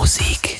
Musik.